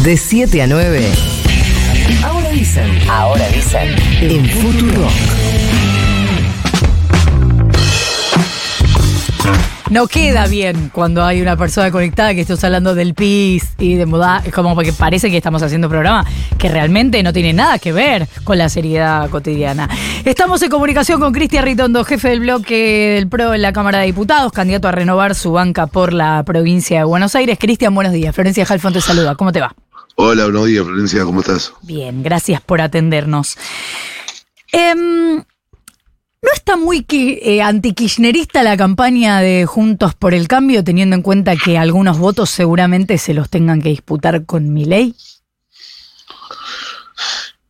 De 7 a 9. Ahora dicen. Ahora dicen. En Futuro. No queda bien cuando hay una persona conectada que estés hablando del PIS y de moda. Es como porque parece que estamos haciendo un programa que realmente no tiene nada que ver con la seriedad cotidiana. Estamos en comunicación con Cristian Ritondo, jefe del bloque del PRO en la Cámara de Diputados, candidato a renovar su banca por la provincia de Buenos Aires. Cristian, buenos días. Florencia Jalfón te saluda. ¿Cómo te va? Hola, buenos días, Florencia, ¿cómo estás? Bien, gracias por atendernos. Em, ¿No está muy eh, antikirchnerista la campaña de Juntos por el Cambio, teniendo en cuenta que algunos votos seguramente se los tengan que disputar con mi ley?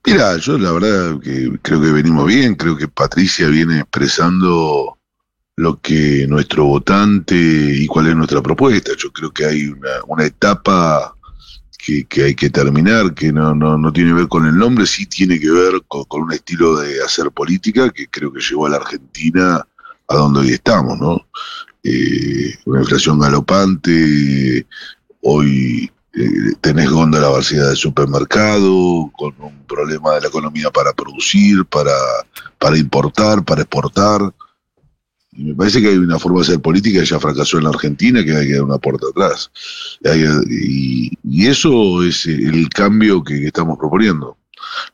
Mira, yo la verdad que creo que venimos bien, creo que Patricia viene expresando lo que nuestro votante y cuál es nuestra propuesta. Yo creo que hay una etapa que, que hay que terminar, que no, no, no tiene que ver con el nombre, sí tiene que ver con, un estilo de hacer política que creo que llevó a la Argentina a donde hoy estamos, ¿no? Eh, una inflación galopante, hoy eh, tenés góndola vacía del supermercado, con un problema de la economía para producir, para, para importar, para exportar. Y me parece que hay una forma de hacer política que ya fracasó en la Argentina, que hay que dar una puerta atrás. Y, y eso es el cambio que, estamos proponiendo.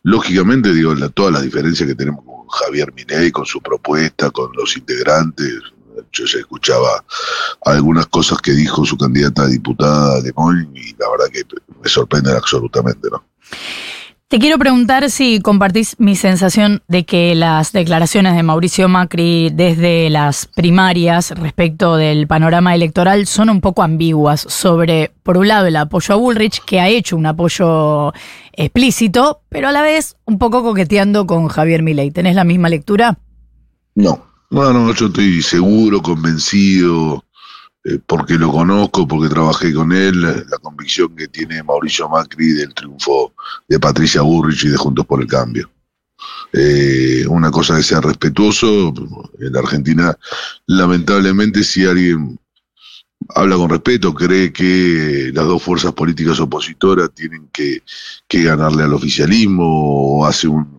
Lógicamente, digo, la, todas las diferencias que tenemos con Javier Miney, con su propuesta, con los integrantes, yo ya escuchaba algunas cosas que dijo su candidata a diputada de Moin y la verdad que me sorprenden absolutamente, ¿no? Te quiero preguntar si compartís mi sensación de que las declaraciones de Mauricio Macri desde las primarias respecto del panorama electoral son un poco ambiguas sobre, por un lado, el apoyo a Bullrich, que ha hecho un apoyo explícito, pero a la vez un poco coqueteando con Javier Milei. ¿Tenés la misma lectura? No, no, no, yo estoy seguro, convencido, eh, porque lo conozco, porque trabajé con él, la, convicción que tiene Mauricio Macri del triunfo de Patricia Burrich y de Juntos por el Cambio. Eh, una cosa es ser respetuoso, en la Argentina, lamentablemente, si alguien habla con respeto, cree que las dos fuerzas políticas opositoras tienen que, que ganarle al oficialismo o hace un-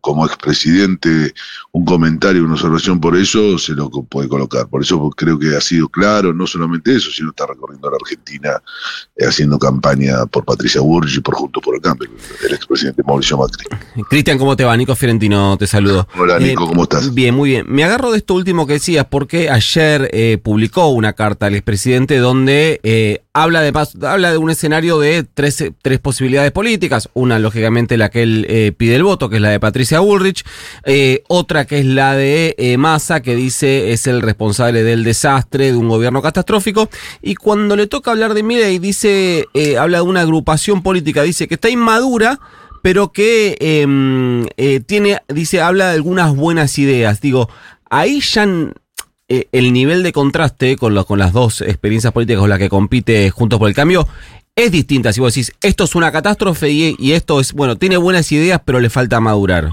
como expresidente un comentario, una observación por eso, se lo puede colocar. Por eso creo que ha sido claro, no solamente eso, sino está recorriendo la Argentina eh, haciendo campaña por Patricia Burgi y por Juntos por el Cambio, el expresidente Mauricio Macri. Cristian, ¿cómo te va? Nico Fiorentino te saludo. Hola Nico, Eh, ¿cómo estás? Bien, muy bien. Me agarro de esto último que decías porque ayer eh, publicó una carta al expresidente donde eh, habla, de, habla de un escenario de tres, tres posibilidades políticas. Una, lógicamente, la que él eh, pide el voto, que es la de Patricia Bullrich. Eh, otra que es la de eh, Massa, que dice es el responsable del desastre de un gobierno catastrófico. Y cuando le toca hablar de Milei, dice, eh, habla de una agrupación política, dice que está inmadura pero que eh, eh, tiene, dice, habla de algunas buenas ideas. Digo, ahí ya eh, el nivel de contraste con, lo- con las dos experiencias políticas con las que compite Juntos por el Cambio es distinta. Si vos decís, esto es una catástrofe y, y esto es, bueno, tiene buenas ideas, pero le falta madurar.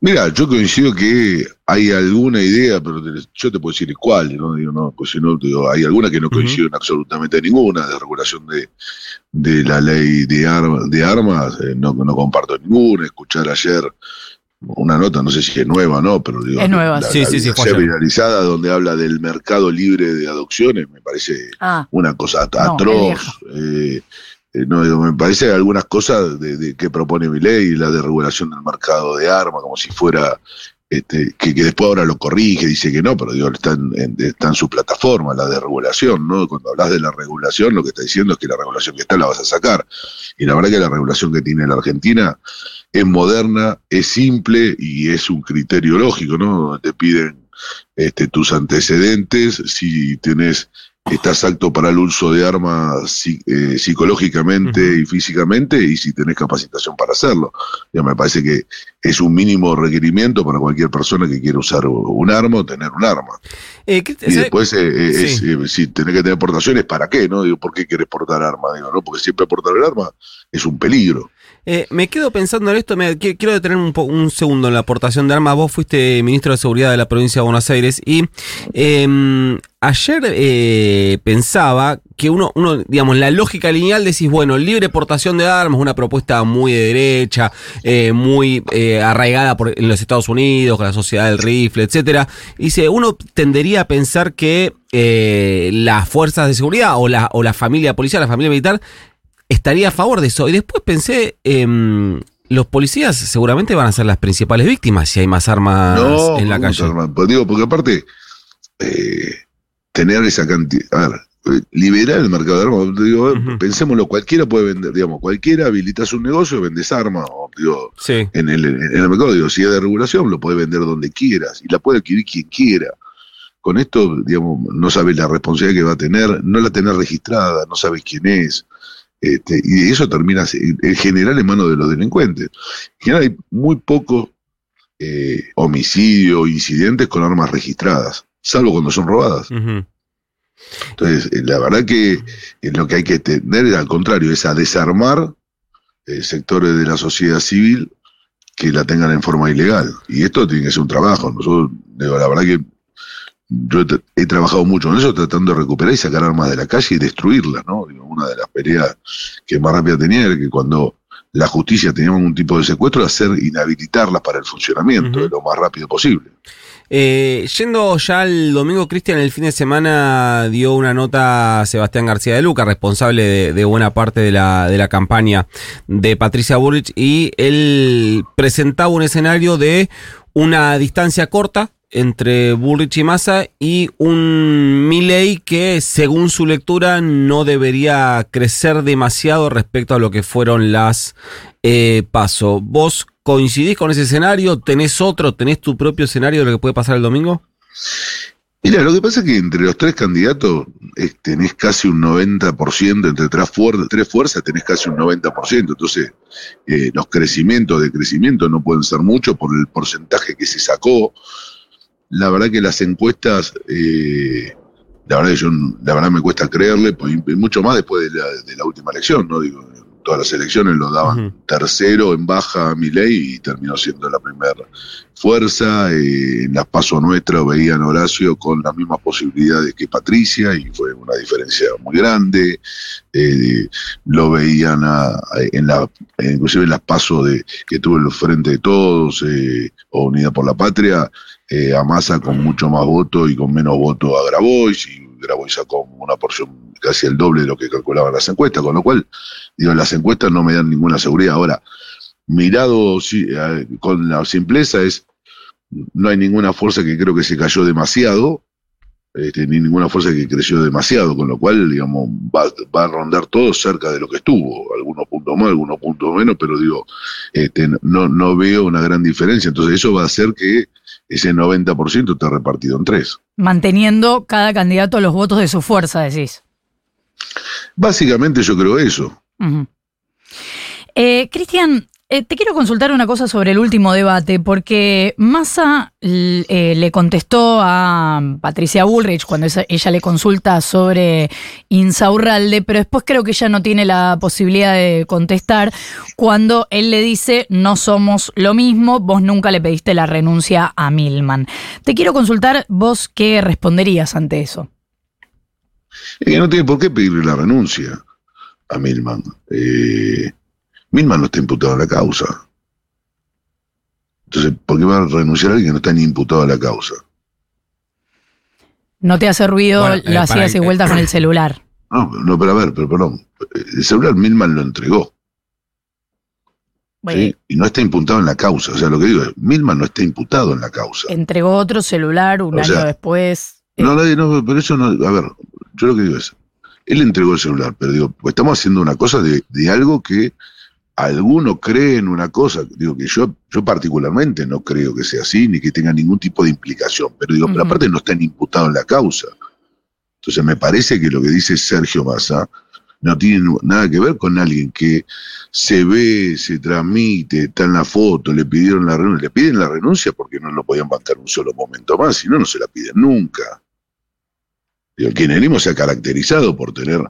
Mira, yo coincido que hay alguna idea, pero te- yo te puedo decir cuál, ¿no? Digo, no, pues si no, digo, hay alguna que no coincido en absolutamente ninguna, de regulación de, de la ley de, arma- de armas, eh, no, no comparto ninguna. Escuchar ayer una nota, no sé si es nueva o no, pero digo, Es nueva, la, sí. la- Sí, sí, sí, viralizada, donde habla del mercado libre de adopciones, me parece Ah, una cosa No, atroz. vieja. eh, eh, no, digo, me parece algunas cosas de, de- que propone mi ley, la de regulación del mercado de armas, como si fuera, este, que, después ahora lo corrige, dice que no, pero digo, está en, en- está en su plataforma, la de regulación, ¿no? Cuando hablas de la regulación, lo que está diciendo es que la regulación que está la vas a sacar. Y la verdad que la regulación que tiene la Argentina es moderna, es simple y es un criterio lógico, ¿no? Te piden este, tus antecedentes, si tenés estás apto para el uso de armas eh, psicológicamente y físicamente y si tenés capacitación para hacerlo. Ya me parece que es un mínimo requerimiento para cualquier persona que quiera usar un arma o tener un arma. Eh, ¿qué- Y sabe- después, eh, eh, es, si tenés que tener portaciones, ¿para qué? no Digo, ¿por qué querés portar arma? Digo, no, porque siempre portar el arma es un peligro. Eh, me quedo pensando en esto, me, qui- quiero detener un, un segundo en la aportación de armas. Vos fuiste ministro de Seguridad de la provincia de Buenos Aires y eh, ayer eh, pensaba que uno, uno, digamos, la lógica lineal decís, bueno, libre portación de armas, una propuesta muy de derecha, eh, muy eh, arraigada por, en los Estados Unidos, con la sociedad del rifle, etcétera. Dice, uno tendería a pensar que eh, las fuerzas de seguridad o la, o la familia policial, la familia militar, estaría a favor de eso. Y después pensé, em, los policías seguramente van a ser las principales víctimas si hay más armas No, en la ¿cómo calle. se arman? Pues digo, porque aparte, eh, tener esa cantidad. A ver, liberar el mercado de armas, digo, Ujú. pensémoslo, cualquiera puede vender, digamos, cualquiera habilitas un negocio, vendes armas, o, digo, Sí. en el, en el mercado, digo, si es de regulación, lo puede vender donde quieras y la puede adquirir quien quiera. Con esto, digamos, no sabes la responsabilidad que va a tener, no la tenés registrada, no sabes quién es. Este, y eso termina en en general en manos de los delincuentes. En general hay muy pocos eh, homicidios, incidentes con armas registradas, salvo cuando son robadas. Entonces, eh, la verdad que eh, lo que hay que tener, al contrario, es a desarmar eh, sectores de la sociedad civil que la tengan en forma ilegal. Y esto tiene que ser un trabajo. Nosotros, digo, la verdad que yo he trabajado mucho en eso, tratando de recuperar y sacar armas de la calle y destruirlas, ¿no? Una de las peleas que más rápida tenía era que cuando la justicia tenía algún tipo de secuestro, hacer inhabilitarlas para el funcionamiento de lo más rápido posible. Eh, yendo ya al domingo, Cristian, el fin de semana dio una nota a Sebastián García de Luca, responsable de, de buena parte de la, de la campaña de Patricia Burrich, y él presentaba un escenario de una distancia corta entre Bullrich y Massa y un Milley que, según su lectura, no debería crecer demasiado respecto a lo que fueron las eh, paso. ¿Vos coincidís con ese escenario? ¿Tenés otro? ¿Tenés tu propio escenario de lo que puede pasar el domingo? Mira, lo que pasa es que entre los tres candidatos eh, tenés casi un 90%, entre tres, fuer- tres fuerzas tenés casi un 90%, entonces eh, los crecimientos de crecimiento no pueden ser muchos por el porcentaje que se sacó. La verdad que las encuestas, eh, la verdad que yo, la verdad me cuesta creerle, pues, mucho más después de la, de la última elección, ¿no? Digo, todas las elecciones lo daban tercero en baja a Milei y terminó siendo la primera fuerza. eh, en las pasos nuestras veían a Horacio con las mismas posibilidades que Patricia y fue una diferencia muy grande. Eh, lo veían a- en la, inclusive en las pasos de, que tuvo el Frente de Todos eh, o Unidad por la Patria, eh, a Massa con mucho más votos y con menos votos a Grabois y Grabois sacó una porción casi el doble de lo que calculaban las encuestas, con lo cual, digo, las encuestas no me dan ninguna seguridad. Ahora, mirado eh, con la simpleza es, no hay ninguna fuerza que creo que se cayó demasiado, este, ni ninguna fuerza que creció demasiado, con lo cual, digamos, va, va a rondar todo cerca de lo que estuvo, algunos puntos más, algunos puntos menos, pero digo, este, no, no veo una gran diferencia, entonces eso va a hacer que ese 90% esté repartido en tres. Manteniendo cada candidato los votos de su fuerza, decís. Básicamente yo creo eso. Eh, Cristian, eh, te quiero consultar una cosa sobre el último debate, porque Massa eh, le contestó a Patricia Bullrich cuando ella le consulta sobre Insaurralde, pero después creo que ella no tiene la posibilidad de contestar cuando él le dice no somos lo mismo, vos nunca le pediste la renuncia a Milman. Te quiero consultar vos qué responderías ante eso. No tiene por qué pedirle la renuncia a Milman. Eh, Milman no está imputado en la causa. Entonces, ¿por qué va a renunciar a alguien que no está ni imputado en la causa? No te hace ruido Bueno, eh, las para- idas y vueltas con el celular. No, no, pero a ver, pero perdón. El celular Milman lo entregó. Bueno, ¿sí? Y no está imputado en la causa. O sea, lo que digo es, Milman no está imputado en la causa. entregó otro celular un O año sea, después. Eh, No, nadie, no, pero eso no. A ver, yo lo que digo es, él entregó el celular, pero digo, pues estamos haciendo una cosa de, de algo que alguno cree en una cosa. Digo que yo, yo particularmente no creo que sea así, ni que tenga ningún tipo de implicación. Pero digo, pero Ujú. aparte no está ni imputado en la causa. Entonces me parece que lo que dice Sergio Massa no tiene nada que ver con alguien que se ve, se transmite, está en la foto, le pidieron la renuncia. Le piden la renuncia porque no lo podían bancar un solo momento más, si no, no se la piden nunca. El kirchnerismo se ha caracterizado por tener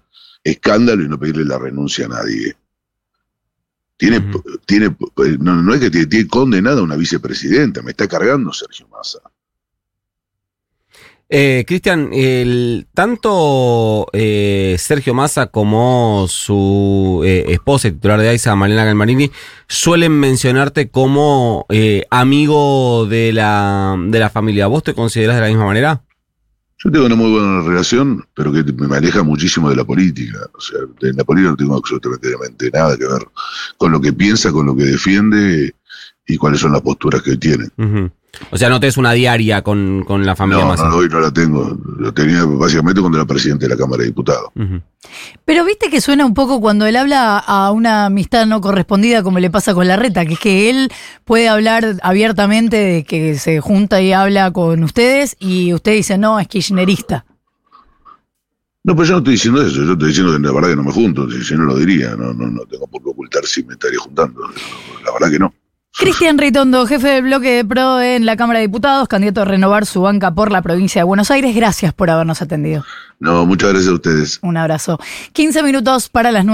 escándalo y no pedirle la renuncia a nadie. Tiene, tiene, no, no es que tiene, tiene condenada a una vicepresidenta, me está cargando Sergio Massa. Eh, Cristian, tanto eh, Sergio Massa como su eh, esposa titular de AISA, Malena Galmarini, suelen mencionarte como eh, amigo de la, de la familia. ¿Vos te considerás de la misma manera? Yo tengo una muy buena relación, pero que me aleja muchísimo de la política. O sea, en la política no tengo absolutamente nada que ver con lo que piensa, con lo que defiende y cuáles son las posturas que tiene. Ujú. O sea, no tenés una diaria con, con la familia No, Massa. no, hoy no la tengo. Lo tenía básicamente cuando era presidente de la Cámara de Diputados. Pero viste que suena un poco cuando él habla a una amistad no correspondida como le pasa con la reta, que es que él puede hablar abiertamente de que se junta y habla con ustedes y usted dice, no, es kirchnerista. No, pero yo no estoy diciendo eso. Yo estoy diciendo que la verdad que no me junto. Si si no lo diría, no, no, no tengo por qué ocultar si me estaría juntando. La verdad que no. Cristian Ritondo, jefe del bloque de PRO en la Cámara de Diputados, candidato a renovar su banca por la provincia de Buenos Aires. Gracias por habernos atendido. No, muchas gracias a ustedes. Un abrazo. 15 minutos para las 9.